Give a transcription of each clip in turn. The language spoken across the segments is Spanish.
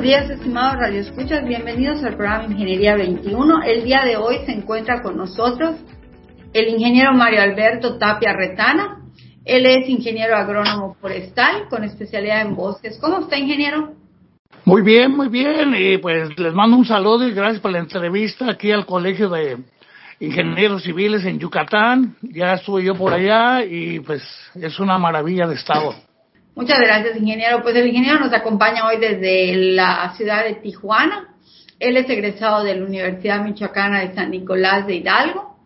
Buenos días, estimados radioescuchas. Bienvenidos al programa Ingeniería 21. El día de hoy se encuentra con nosotros el ingeniero Mario Alberto Tapia Retana. Él es ingeniero agrónomo forestal con especialidad en bosques. ¿Cómo está, ingeniero? Muy bien, muy bien. Y pues les mando un saludo y gracias por la entrevista aquí al Colegio de Ingenieros Civiles en Yucatán. Ya estuve yo por allá y pues es una maravilla de estado. Muchas gracias, ingeniero. Pues el ingeniero nos acompaña hoy desde la ciudad de Tijuana. Él es egresado de la Universidad Michoacana de San Nicolás de Hidalgo.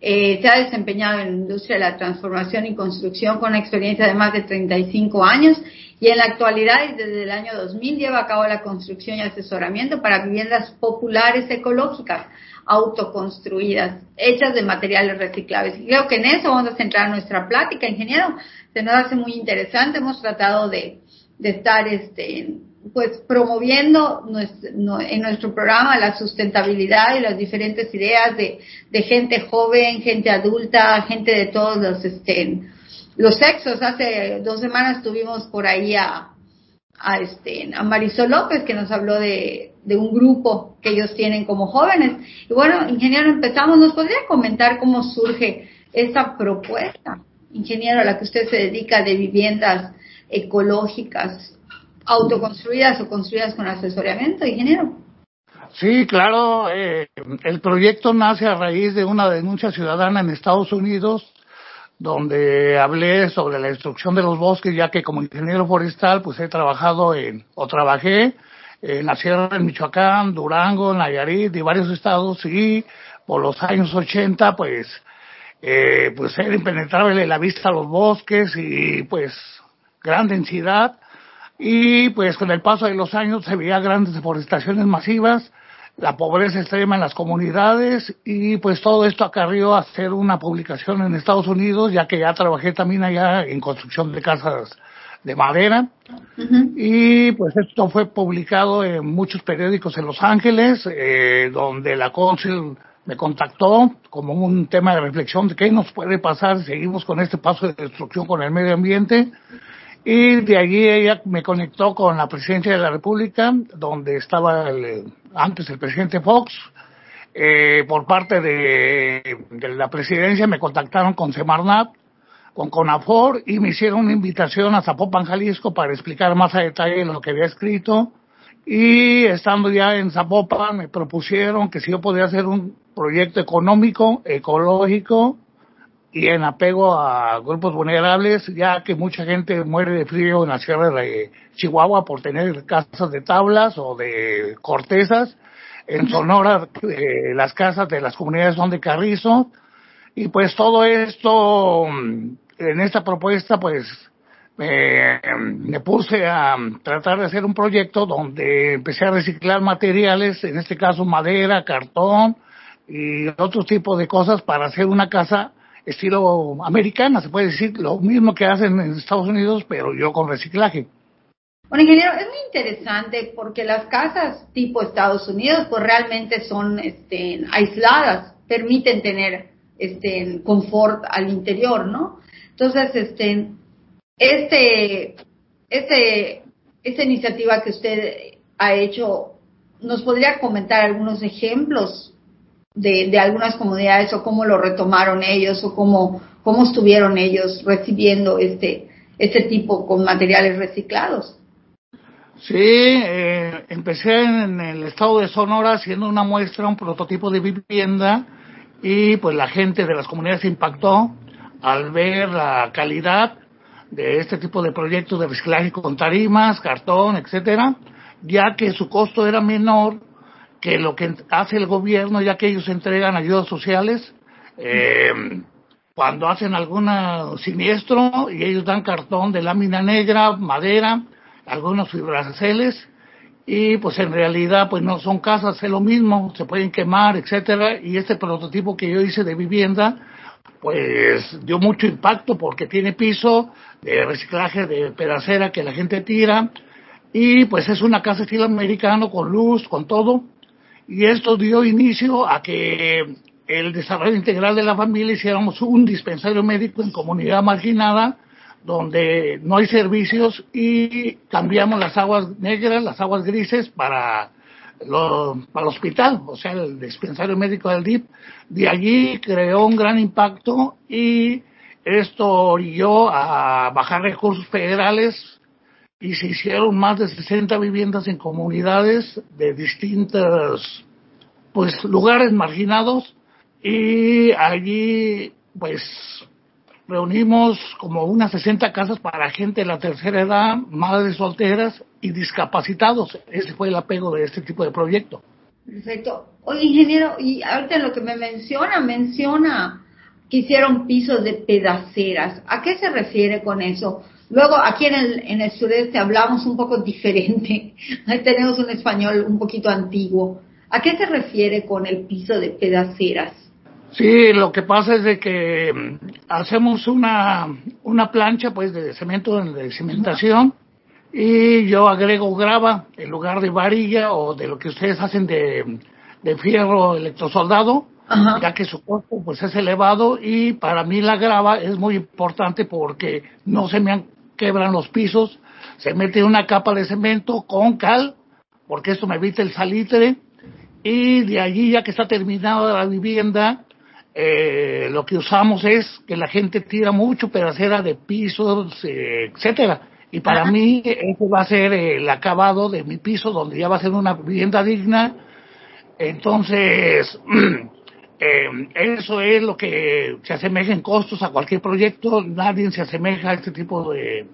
Eh, se ha desempeñado en la industria de la transformación y construcción con una experiencia de más de 35 años y en la actualidad y desde el año 2000 lleva a cabo la construcción y asesoramiento para viviendas populares ecológicas autoconstruidas, hechas de materiales reciclables. Y creo que en eso vamos a centrar nuestra plática, ingeniero. Se nos hace muy interesante. Hemos tratado de, de estar, este, pues, promoviendo en nuestro programa la sustentabilidad y las diferentes ideas de, de gente joven, gente adulta, gente de todos los, este, los sexos. Hace dos semanas tuvimos por ahí a, este, a Marisol López que nos habló de, de un grupo que ellos tienen como jóvenes. Y bueno, ingeniero, empezamos. ¿Nos podría comentar cómo surge esta propuesta, ingeniero, a la que usted se dedica de viviendas ecológicas, autoconstruidas o construidas con asesoramiento, ingeniero? Sí, claro. Eh, el proyecto nace a raíz de una denuncia ciudadana en Estados Unidos donde hablé sobre la destrucción de los bosques, ya que como ingeniero forestal, pues he trabajado en, o trabajé en la Sierra del Michoacán, Durango, Nayarit y varios estados y por los años 80 pues eh, pues era impenetrable la vista a los bosques y pues gran densidad. Y pues con el paso de los años se veía grandes deforestaciones masivas, la pobreza extrema en las comunidades y pues todo esto acarrió a hacer una publicación en Estados Unidos ya que ya trabajé también allá en construcción de casas de madera. Y pues esto fue publicado en muchos periódicos en Los Ángeles, eh, donde la cónsul me contactó como un tema de reflexión de qué nos puede pasar si seguimos con este paso de destrucción con el medio ambiente. Y de allí ella me conectó con la presidencia de la República, donde estaba el, antes el presidente Fox. Eh, por parte de, de la presidencia me contactaron con Semarnat, con CONAFOR y me hicieron una invitación a Zapopan, Jalisco para explicar más a detalle lo que había escrito. Y estando ya en Zapopan me propusieron que si yo podía hacer un proyecto económico, ecológico y en apego a grupos vulnerables, ya que mucha gente muere de frío en la sierra de Chihuahua por tener casas de tablas o de cortezas. En Sonora eh, las casas de las comunidades son de carrizo. Y pues todo esto en esta propuesta, pues, me puse a tratar de hacer un proyecto donde empecé a reciclar materiales, en este caso madera, cartón y otros tipos de cosas para hacer una casa estilo americana, se puede decir, lo mismo que hacen en Estados Unidos, pero yo con reciclaje. Bueno, ingeniero, es muy interesante porque las casas tipo Estados Unidos, pues realmente son este, aisladas, permiten tener este confort al interior, ¿no? Entonces, este, este, este, esta iniciativa que usted ha hecho, ¿nos podría comentar algunos ejemplos de, algunas comunidades o cómo lo retomaron ellos o cómo, cómo estuvieron ellos recibiendo este, este tipo con materiales reciclados? Sí, eh, empecé en el estado de Sonora haciendo una muestra, un prototipo de vivienda y pues la gente de las comunidades impactó al ver la calidad de este tipo de proyectos de reciclaje con tarimas, cartón, etcétera, ya que su costo era menor que lo que hace el gobierno, ya que ellos entregan ayudas sociales eh, cuando hacen algún siniestro y ellos dan cartón de lámina negra, madera, algunos fibraceles y pues en realidad pues no son casas, es lo mismo, se pueden quemar, etcétera, y este prototipo que yo hice de vivienda pues dio mucho impacto porque tiene piso de reciclaje de pedacera que la gente tira y pues es una casa estilo americano con luz, con todo y esto dio inicio a que el desarrollo integral de la familia hiciéramos un dispensario médico en comunidad marginada donde no hay servicios y cambiamos las aguas negras, las aguas grises para, lo, para el hospital, o sea, el dispensario médico del DIP. De allí creó un gran impacto y esto orilló a bajar recursos federales y se hicieron más de 60 viviendas en comunidades de distintos pues lugares marginados y allí pues reunimos como unas 60 casas para gente de la tercera edad, madres solteras y discapacitados. Ese fue el apego de este tipo de proyecto. Perfecto. Oye, ingeniero, y ahorita lo que me menciona, menciona que hicieron pisos de pedaceras. ¿A qué se refiere con eso? Luego, aquí en el, en el sureste hablamos un poco diferente. Ahí tenemos un español un poquito antiguo. ¿A qué se refiere con el piso de pedaceras? Sí, lo que pasa es de que mm, hacemos una, una plancha pues de cemento de cimentación y yo agrego grava en lugar de varilla o de lo que ustedes hacen de, de fierro electrosoldado, ya que su costo pues es elevado y para mí la grava es muy importante porque no se me quebran los pisos, se mete una capa de cemento con cal, porque esto me evita el salitre y de allí ya que está terminada la vivienda eh, lo que usamos es que la gente tira mucho pedacera de pisos, eh, etcétera. Y para mí eso va a ser el acabado de mi piso, donde ya va a ser una vivienda digna. Entonces, eh, eso es lo que se asemeja en costos a cualquier proyecto. Nadie se asemeja a este tipo de...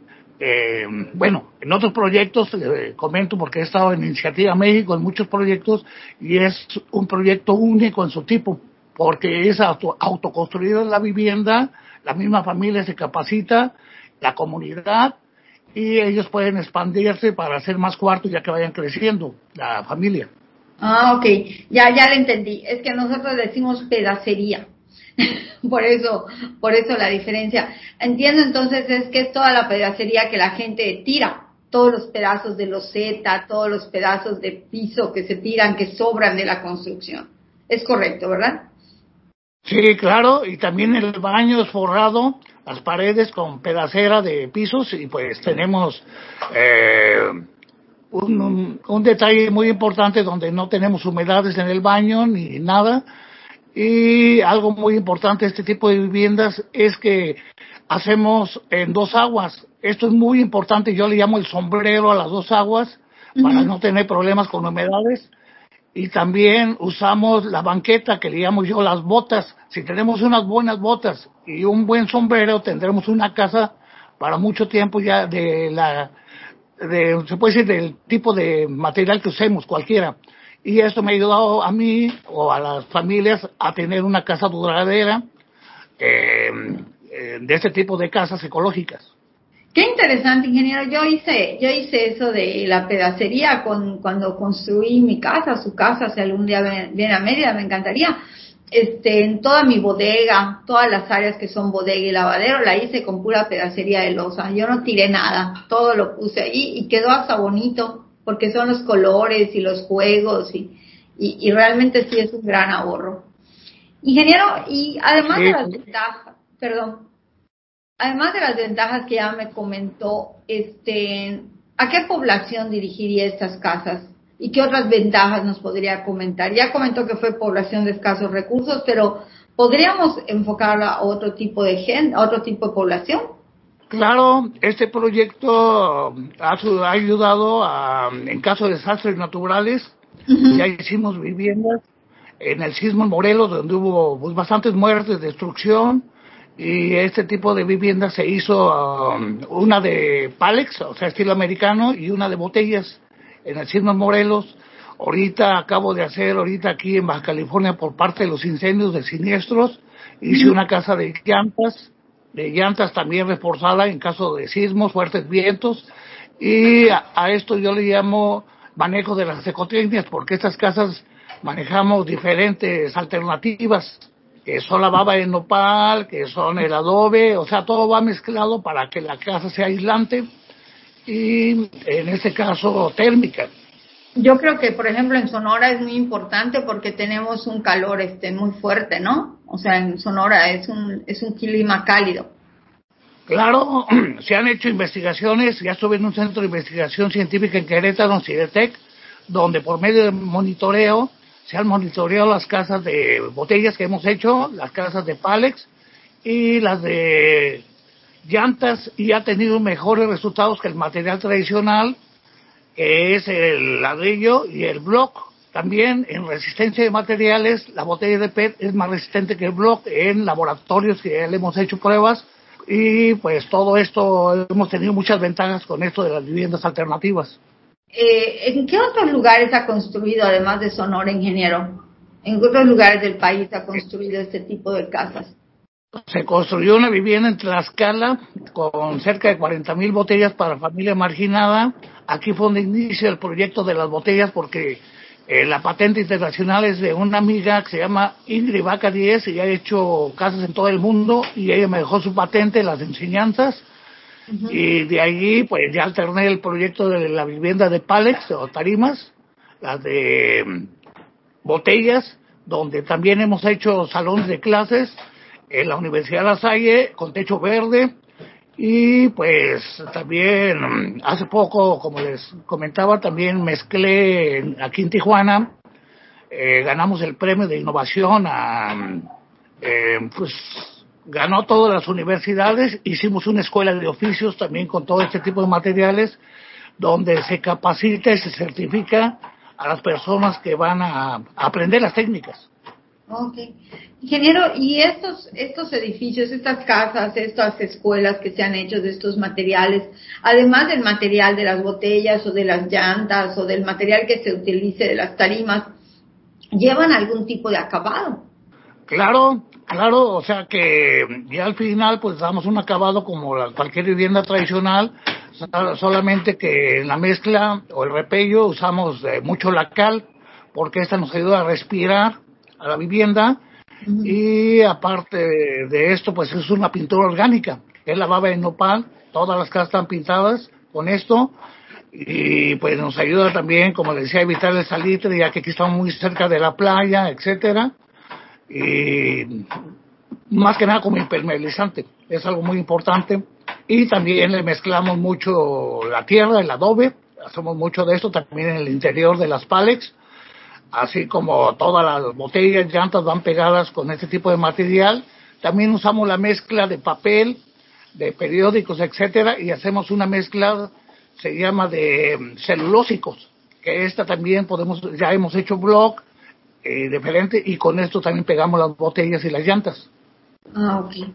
Eh, bueno, en otros proyectos, eh, comento porque he estado en Iniciativa México en muchos proyectos y es un proyecto único en su tipo porque es auto, autoconstruida la vivienda, la misma familia se capacita, la comunidad, y ellos pueden expandirse para hacer más cuartos ya que vayan creciendo, la familia. Ah, ok, ya, ya lo entendí. Es que nosotros decimos pedacería. por eso, por eso la diferencia. Entiendo entonces es que es toda la pedacería que la gente tira, todos los pedazos de loseta, todos los pedazos de piso que se tiran, que sobran de la construcción. Es correcto, ¿verdad? Sí, claro, y también el baño es forrado, las paredes con pedacera de pisos y pues tenemos eh, un, un, detalle muy importante donde no tenemos humedades en el baño ni nada. Y algo muy importante de este tipo de viviendas es que hacemos en dos aguas. Esto es muy importante, yo le llamo el sombrero a las dos aguas para no tener problemas con humedades y también usamos la banqueta que le llamo yo las botas. Si tenemos unas buenas botas y un buen sombrero, tendremos una casa para mucho tiempo ya de la, de, se puede decir del tipo de material que usemos, cualquiera. Y esto me ha ayudado a mí o a las familias a tener una casa duradera eh, eh de este tipo de casas ecológicas. Qué interesante, ingeniero. Yo hice, yo hice eso de la pedacería con, cuando construí mi casa, su casa, si algún día viene a Mérida, me encantaría. Este, en toda mi bodega, todas las áreas que son bodega y lavadero, la hice con pura pedacería de losa. Yo no tiré nada, todo lo puse ahí y quedó hasta bonito, porque son los colores y los juegos y, y, realmente sí es un gran ahorro. Ingeniero, y además de las ventajas, perdón, además de las ventajas que ya me comentó, este, ¿a qué población dirigiría estas casas? ¿Y qué otras ventajas nos podría comentar? Ya comentó que fue población de escasos recursos, pero ¿podríamos enfocarla a otro tipo de gente, a otro tipo de población? Claro, este proyecto ha, ayudado a, en caso de desastres naturales, ya hicimos viviendas en el sismo en Morelos, donde hubo pues, bastantes muertes, destrucción, y este tipo de vivienda se hizo um, una de Palex, o sea, estilo americano, y una de botellas en Sismo Morelos. Ahorita acabo de hacer, ahorita aquí en Baja California, por parte de los incendios de siniestros, hice una casa de llantas, de llantas también reforzada en caso de sismos, fuertes vientos, y a, esto yo le llamo manejo de las ecotecnias, porque estas casas manejamos diferentes alternativas, que son la baba de nopal, que son el adobe, o sea, todo va mezclado para que la casa sea aislante y en este caso térmica. Yo creo que, por ejemplo, en Sonora es muy importante porque tenemos un calor este muy fuerte, ¿no? O sea, en Sonora es un, es un clima cálido. Claro, se han hecho investigaciones, ya estuve en un centro de investigación científica en Querétaro, en CIDETEC, donde por medio de monitoreo se han monitoreado las casas de botellas que hemos hecho, las casas de Palex y las de llantas y ha tenido mejores resultados que el material tradicional que es el ladrillo y el block. También en resistencia de materiales, la botella de PET es más resistente que el block en laboratorios que le hemos hecho pruebas y pues todo esto hemos tenido muchas ventajas con esto de las viviendas alternativas. Eh, ¿En qué otros lugares ha construido, además de Sonora, ingeniero? ¿En qué otros lugares del país ha construido este tipo de casas? Se construyó una vivienda en Tlaxcala con cerca de 40 mil botellas para familia marginada. Aquí fue donde inicia el proyecto de las botellas porque eh, la patente internacional es de una amiga que se llama Ingrid Vaca 10 y ha hecho casas en todo el mundo y ella me dejó su patente, las enseñanzas. Y de allí, pues ya alterné el proyecto de la vivienda de Palex o tarimas, las de mm, botellas, donde también hemos hecho salones de clases en la Universidad de La Salle con techo verde y pues también hace poco, como les comentaba, también mezclé aquí en Tijuana, eh, ganamos el premio de innovación a, eh, pues ganó todas las universidades, hicimos una escuela de oficios también con todo este tipo de materiales, donde se capacita y se certifica a las personas que van a aprender las técnicas. Ok. Ingeniero, ¿y estos, estos edificios, estas casas, estas escuelas que se han hecho de estos materiales, además del material de las botellas o de las llantas o del material que se utilice de las tarimas, llevan algún tipo de acabado? Claro, claro, o sea que ya al final pues damos un acabado como cualquier vivienda tradicional, solamente que en la mezcla o el repello usamos eh, mucho la cal, porque esta nos ayuda a respirar a la vivienda. Y aparte de esto pues es una pintura orgánica, es la baba de nopal, todas las casas están pintadas con esto. Y pues nos ayuda también, como decía, a evitar el salitre ya que aquí estamos muy cerca de la playa, etcétera. Y más que nada como impermeabilizante, es algo muy importante. Y también le mezclamos mucho la tierra, el adobe, hacemos mucho de esto también en el interior de las palex así como todas las botellas, llantas van pegadas con este tipo de material. También usamos la mezcla de papel, de periódicos, etcétera, y hacemos una mezcla, se llama de mm, celulósicos, que esta también podemos, ya hemos hecho blog eh, diferente, y con esto también pegamos las botellas y las llantas. Ah, ok.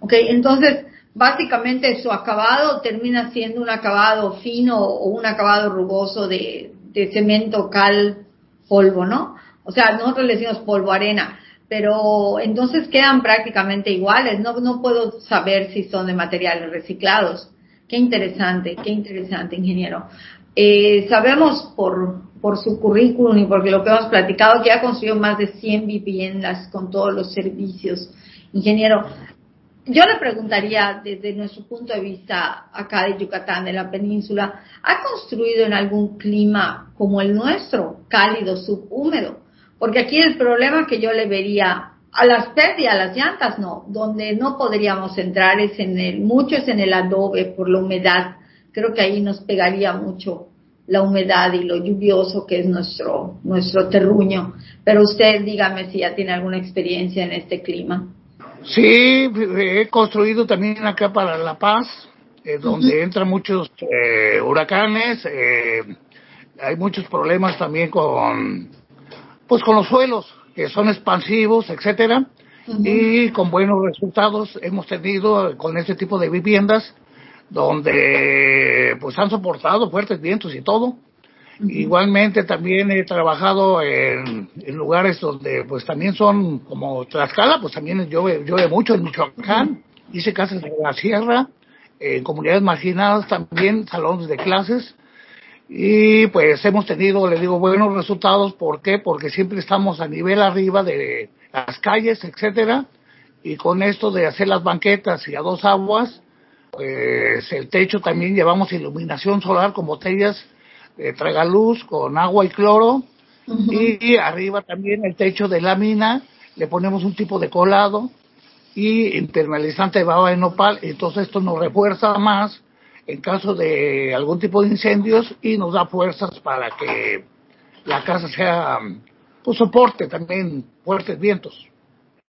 Ok, entonces, básicamente su acabado termina siendo un acabado fino o un acabado rugoso de, de cemento, cal, polvo, ¿no? O sea, nosotros le decimos polvo arena, pero entonces quedan prácticamente iguales. No, no puedo saber si son de materiales reciclados. Qué interesante, qué interesante, ingeniero. Eh, sabemos por, por su currículum y porque lo que hemos platicado que ha construido más de 100 viviendas con todos los servicios. Ingeniero, yo le preguntaría desde nuestro punto de vista acá de Yucatán, de la península, ¿ha construido en algún clima como el nuestro, cálido, subhúmedo? Porque aquí el problema que yo le vería a las PET y a las llantas no, donde no podríamos entrar es en el, mucho es en el adobe por la humedad. Creo que ahí nos pegaría mucho la humedad y lo lluvioso que es nuestro, nuestro terruño. Pero usted dígame si ya tiene alguna experiencia en este clima. Sí, he construido también acá para La Paz, eh, donde entran muchos eh, huracanes, eh, hay muchos problemas también con, pues con los suelos, que son expansivos, etcétera, y con buenos resultados hemos tenido con este tipo de viviendas, donde pues han soportado fuertes vientos y todo, Igualmente también he trabajado en, lugares donde pues también son como Tlaxcala, pues también llueve, llueve mucho en Michoacán, hice casas de la sierra, en comunidades marginadas también, salones de clases, y pues hemos tenido, le digo, buenos resultados. ¿Por qué? Porque siempre estamos a nivel arriba de las calles, etcétera, y con esto de hacer las banquetas y a dos aguas, pues el techo también llevamos iluminación solar con botellas de tragaluz con agua y cloro, y arriba también el techo de lámina, le ponemos un tipo de colado y internalizante de baba de nopal, entonces esto nos refuerza más en caso de algún tipo de incendios y nos da fuerzas para que la casa sea, pues soporte también fuertes vientos.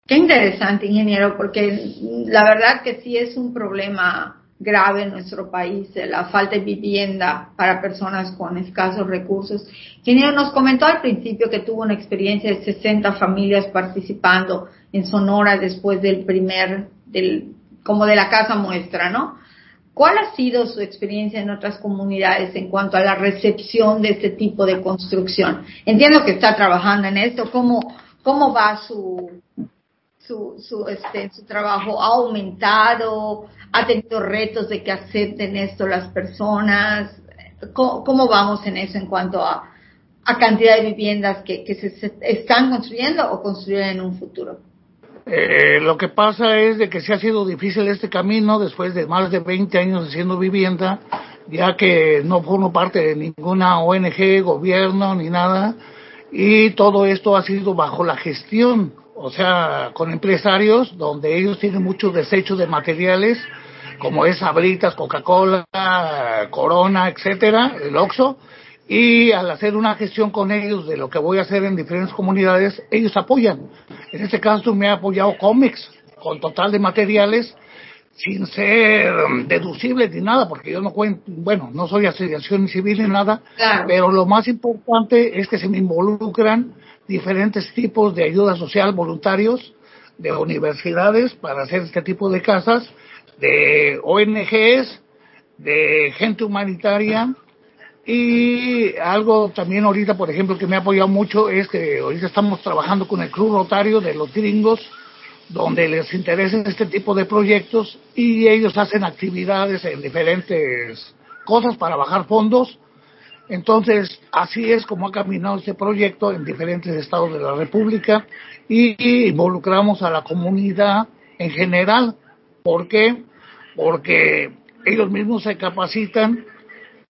Qué interesante, ingeniero, porque la verdad que sí es un problema grave en nuestro país, la falta de vivienda para personas con escasos recursos. Ingeniero, nos comentó al principio que tuvo una experiencia de 60 familias participando en Sonora después del primer, del, como de la casa muestra, ¿no? ¿Cuál ha sido su experiencia en otras comunidades en cuanto a la recepción de este tipo de construcción? Entiendo que está trabajando en esto. ¿Cómo, cómo va su, su, su, este, su trabajo? ¿Ha aumentado? ¿Ha tenido retos de que acepten esto las personas? ¿Cómo, vamos en eso en cuanto a, a cantidad de viviendas que, que se están construyendo o construyen en un futuro? Eh, lo que pasa es de que se ha sido difícil este camino después de más de 20 años haciendo vivienda, ya que no formo parte de ninguna ONG, gobierno ni nada, y todo esto ha sido bajo la gestión, o sea, con empresarios donde ellos tienen muchos desechos de materiales, como es Abritas, Coca-Cola, Corona, etcétera, el Oxxo, y al hacer una gestión con ellos de lo que voy a hacer en diferentes comunidades, ellos apoyan. En este caso me ha apoyado cómics con total de materiales sin ser deducibles ni nada, porque yo no cuento, bueno, no soy asociación civil ni nada, pero lo más importante es que se me involucran diferentes tipos de ayuda social voluntarios de universidades para hacer este tipo de casas, de ONGs, de gente humanitaria, y algo también ahorita, por ejemplo, que me ha apoyado mucho es que ahorita estamos trabajando con el Club Rotario de los gringos, donde les interesa este tipo de proyectos y ellos hacen actividades en diferentes cosas para bajar fondos. Entonces, así es como ha caminado este proyecto en diferentes estados de la República y involucramos a la comunidad en general. ¿Por qué? Porque ellos mismos se capacitan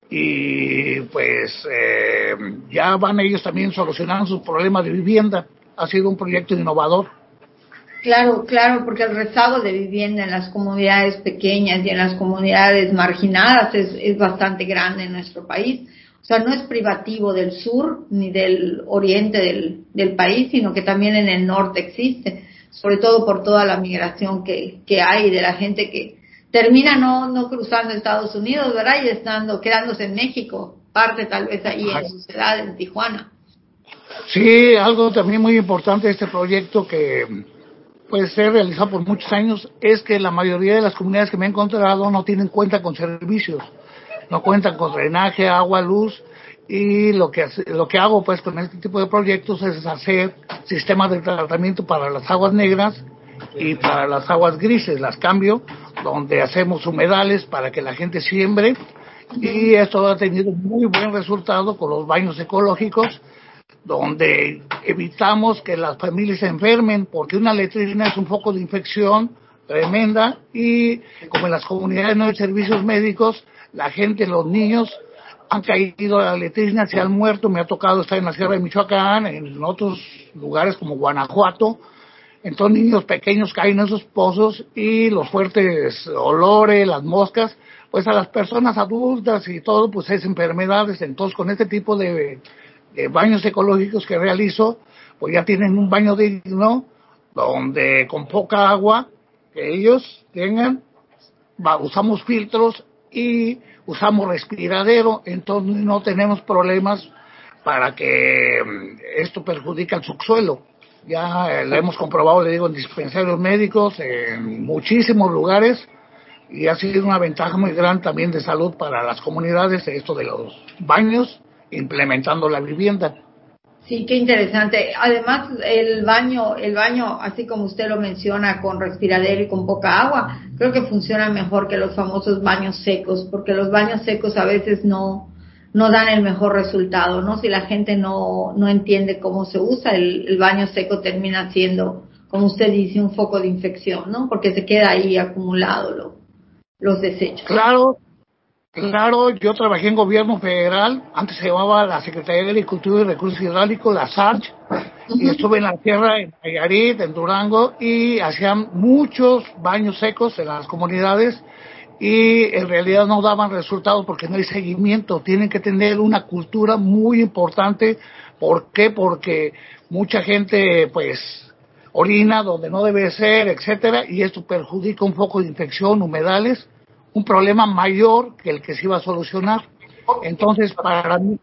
y pues eh, ya van ellos también solucionando sus problemas de vivienda. Ha sido un proyecto innovador. Claro, claro, porque el rezago de vivienda en las comunidades pequeñas y en las comunidades marginadas es, es bastante grande en nuestro país. O sea, no es privativo del sur ni del oriente del, del país, sino que también en el norte existe, sobre todo por toda la migración que, que hay de la gente que, termina no, no cruzando Estados Unidos, ¿verdad? Y estando, quedándose en México, parte tal vez ahí en su ciudad, en Tijuana. Sí, algo también muy importante de este proyecto que puede ser realizado por muchos años es que la mayoría de las comunidades que me he encontrado no tienen cuenta con servicios, no cuentan con drenaje, agua, luz y lo que lo que hago pues con este tipo de proyectos es hacer sistemas de tratamiento para las aguas negras y para las aguas grises. Las cambio, donde hacemos humedales para que la gente siembre. Y esto ha tenido muy buen resultado con los baños ecológicos, donde evitamos que las familias se enfermen, porque una letrina es un foco de infección tremenda y como en las comunidades no hay servicios médicos, la gente, los niños han caído a la letrina, se han muerto, me ha tocado estar en la Sierra de Michoacán, en otros lugares como Guanajuato, entonces niños pequeños caen en esos pozos y los fuertes olores, las moscas, pues a las personas adultas y todo, pues es enfermedades. Entonces con este tipo de, baños ecológicos que realizo, pues ya tienen un baño digno, donde con poca agua que ellos tengan, usamos filtros y usamos respiradero, entonces no tenemos problemas para que mm, esto perjudique al subsuelo ya lo hemos comprobado, le digo, en dispensarios médicos, en muchísimos lugares, y ha sido una ventaja muy grande también de salud para las comunidades, esto de los baños, implementando la vivienda. Sí, qué interesante. Además, el baño, el baño, así como usted lo menciona, con respiradero y con poca agua, creo que funciona mejor que los famosos baños secos, porque los baños secos a veces no, no dan el mejor resultado, ¿no? Si la gente no, no entiende cómo se usa, el, baño seco termina siendo, como usted dice, un foco de infección, ¿no? Porque se queda ahí acumulado lo, los desechos. Claro, claro, yo trabajé en gobierno federal, antes se llamaba la Secretaría de Agricultura y Recursos Hidráulicos, la SARCH, y estuve en la tierra, en Nayarit, en Durango, y hacían muchos baños secos en las comunidades, y en realidad no daban resultados porque no hay seguimiento. Tienen que tener una cultura muy importante. ¿Por qué? Porque mucha gente, pues, orina donde no debe ser, etcétera, y esto perjudica un poco de infección, humedales, un problema mayor que el que se iba a solucionar. Entonces, para mí,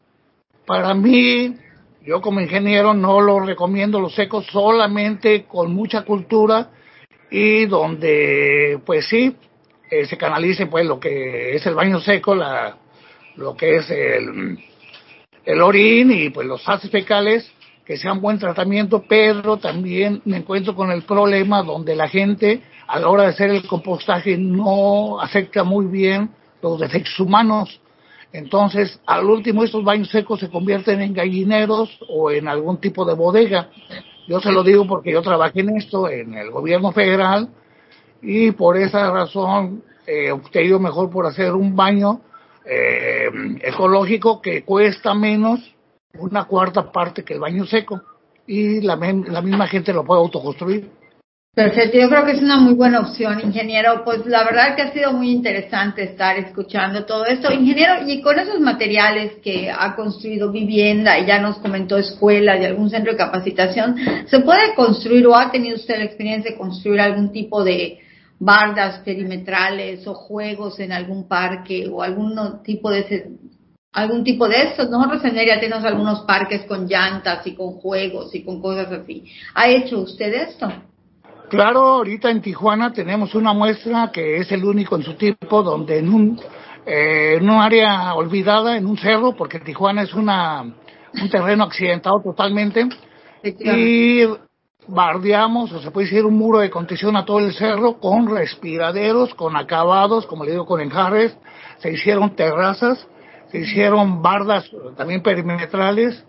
para mí, yo como ingeniero no lo recomiendo los secos solamente con mucha cultura y donde, pues sí, eh, se canalice pues lo que es el baño seco, la, lo que es el, el orín y pues los haces fecales, que sean buen tratamiento, pero también me encuentro con el problema donde la gente a la hora de hacer el compostaje no acepta muy bien los desechos humanos. Entonces, al último, estos baños secos se convierten en gallineros o en algún tipo de bodega. Yo se lo digo porque yo trabajé en esto en el gobierno federal y por esa razón eh, opté mejor por hacer un baño eh, ecológico que cuesta menos una cuarta parte que el baño seco y la, la misma gente lo puede autoconstruir. Perfecto, yo creo que es una muy buena opción, ingeniero. Pues la verdad que ha sido muy interesante estar escuchando todo esto. Ingeniero, y con esos materiales que ha construido vivienda y ya nos comentó escuela y algún centro de capacitación, ¿se puede construir o ha tenido usted la experiencia de construir algún tipo de, bardas perimetrales o juegos en algún parque o algún tipo de ese, algún tipo de estos. Nosotros en ella tenemos algunos parques con llantas y con juegos y con cosas así. ¿Ha hecho usted esto? Claro, ahorita en Tijuana tenemos una muestra que es el único en su tipo, donde en un, eh, en un área olvidada, en un cerro, porque Tijuana es una, un terreno accidentado totalmente, y bardeamos, o se puede decir un muro de contención a todo el cerro con respiraderos, con acabados, como le digo, con enjarres, se hicieron terrazas, se hicieron bardas también perimetrales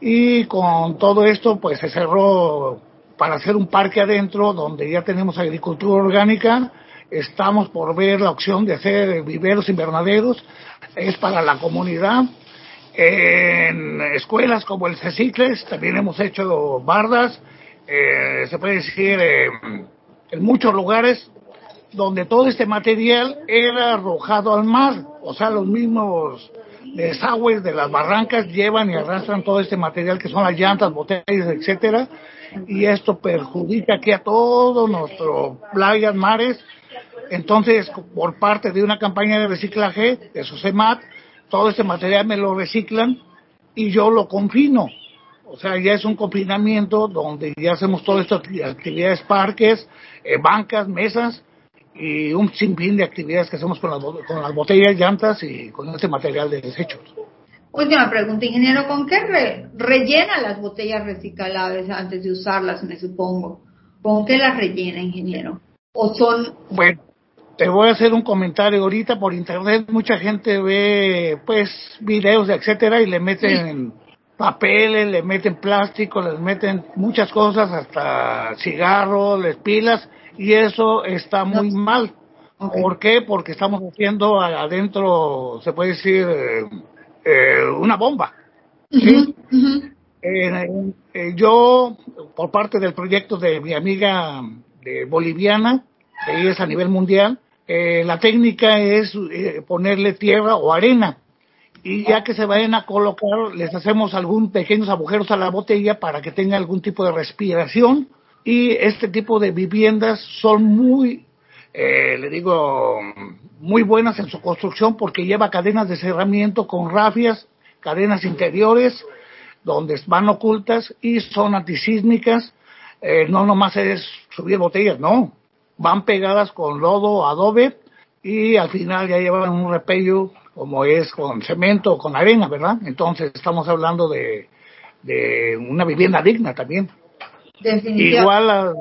y con todo esto pues se cerró para hacer un parque adentro donde ya tenemos agricultura orgánica, estamos por ver la opción de hacer viveros invernaderos, es para la comunidad. En escuelas como el CECICLES también hemos hecho bardas, eh, se puede decir, eh, en muchos lugares donde todo este material era arrojado al mar, o sea, los mismos desagües de las barrancas llevan y arrastran todo este material que son las llantas, botellas, etcétera, y esto perjudica aquí a todos nuestros playas, mares. Entonces, por parte de una campaña de reciclaje de SOCEMAT, todo este material me lo reciclan y yo lo confino. O sea, ya es un confinamiento donde ya hacemos todas estas actividades, parques, eh, bancas, mesas y un sinfín de actividades que hacemos con las, con las botellas, llantas y con este material de desechos. Última pregunta, ingeniero, ¿con qué rellena las botellas reciclables antes de usarlas, me supongo? ¿Con qué las rellena, ingeniero? ¿O son...? Bueno, te voy a hacer un comentario ahorita por internet. Mucha gente ve, pues, videos, etcétera, y le meten papeles, le meten plástico, les meten muchas cosas, hasta cigarros, les pilas, y eso está muy mal. ¿Por qué? Porque estamos haciendo adentro, se puede decir, eh, una bomba. ¿sí? Eh, eh, yo, por parte del proyecto de mi amiga de boliviana, que es a nivel mundial, la técnica es ponerle tierra o arena y ya que se vayan a colocar, les hacemos algún pequeños agujeros a la botella para que tenga algún tipo de respiración y este tipo de viviendas son muy, eh, le digo, muy buenas en su construcción porque lleva cadenas de cerramiento con rafias, cadenas interiores donde van ocultas y son antisísmicas. Eh, no nomás es subir botellas, no, van pegadas con lodo, adobe y al final ya llevan un repello como es con cemento o con arena, ¿verdad? Entonces estamos hablando de, de una vivienda digna también. Igual,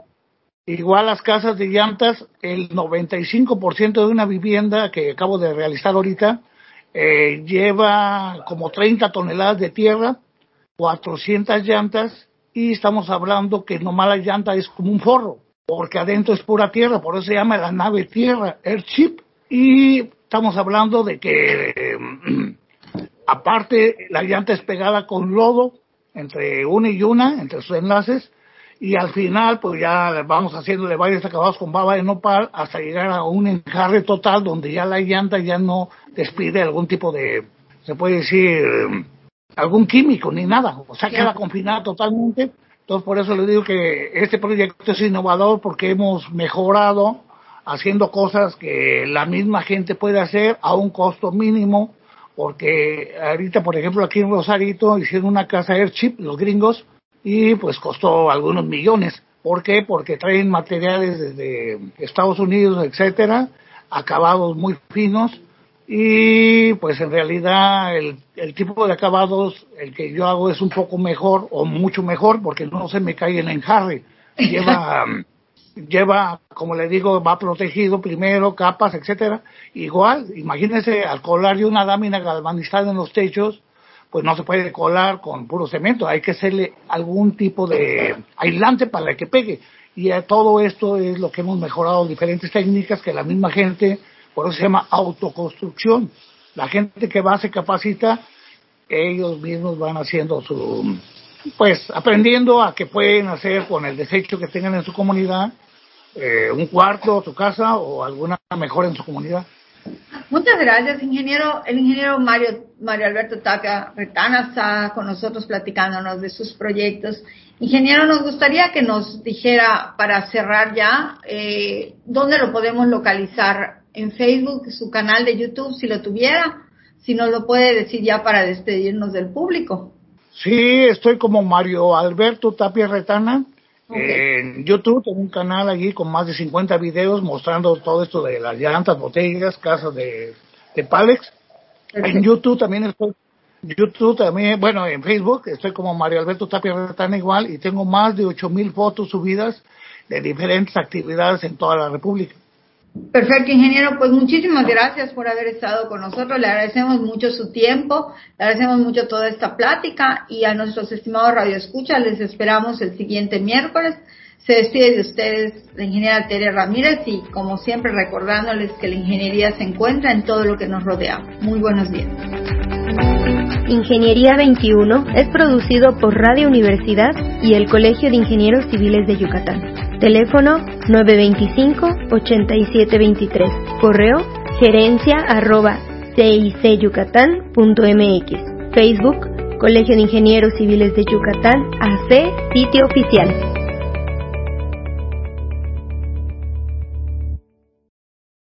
igual las casas de llantas, el 95% de una vivienda que acabo de realizar ahorita eh, lleva como 30 toneladas de tierra, 400 llantas y estamos hablando que nomás la llanta es como un forro, porque adentro es pura tierra, por eso se llama la nave tierra, Airship. Y estamos hablando de que aparte la llanta es pegada con lodo entre una y una, entre sus enlaces, y al final pues ya vamos haciéndole varios acabados con baba de nopal hasta llegar a un enjarre total donde ya la llanta ya no despide algún tipo de, se puede decir, algún químico ni nada, o sea queda confinada totalmente. Entonces por eso le digo que este proyecto es innovador porque hemos mejorado haciendo cosas que la misma gente puede hacer a un costo mínimo, porque ahorita por ejemplo aquí en Rosarito hicieron una casa Airchip, los gringos, y pues costó algunos millones. ¿Por qué? Porque traen materiales desde Estados Unidos, etcétera, acabados muy finos y pues en realidad el, el, tipo de acabados el que yo hago es un poco mejor o mucho mejor porque no se me cae en enjarre lleva lleva como le digo va protegido primero capas etcétera igual imagínense al colar de una lámina galvanizada en los techos pues no se puede colar con puro cemento, hay que hacerle algún tipo de aislante para que pegue. Y todo esto es lo que hemos mejorado, diferentes técnicas que la misma gente, por eso se llama autoconstrucción. La gente que va se capacita, ellos mismos van haciendo su, pues aprendiendo a que pueden hacer con el desecho que tengan en su comunidad, eh, un cuarto, su casa o alguna mejora en su comunidad. Muchas gracias, ingeniero. El ingeniero Mario, Mario Alberto Tapia Retana está con nosotros platicándonos de sus proyectos. Ingeniero, nos gustaría que nos dijera, para cerrar ya, eh, dónde lo podemos localizar en Facebook, su canal de YouTube, si lo tuviera, si nos lo puede decir ya para despedirnos del público. Sí, estoy como Mario Alberto Tapia Retana en YouTube tengo un canal allí con más de 50 videos mostrando todo esto de las llantas, botellas, casas de, de Palex. En YouTube también estoy, YouTube también, bueno, en Facebook estoy como Mario Alberto Tapia Retana igual y tengo más de 8000 fotos subidas de diferentes actividades en toda la República. Perfecto, ingeniero. Pues muchísimas gracias por haber estado con nosotros. Le agradecemos mucho su tiempo, le agradecemos mucho toda esta plática y a nuestros estimados radioescuchas les esperamos el siguiente miércoles. Se despide de ustedes la ingeniera Tere Ramírez y como siempre recordándoles que la ingeniería se encuentra en todo lo que nos rodea. Muy buenos días. Ingeniería 21 es producido por Radio Universidad y el Colegio de Ingenieros Civiles de Yucatán. Teléfono 925-8723. Correo gerencia arroba cicyucatán.mx. Facebook Colegio de Ingenieros Civiles de Yucatán AC, sitio oficial.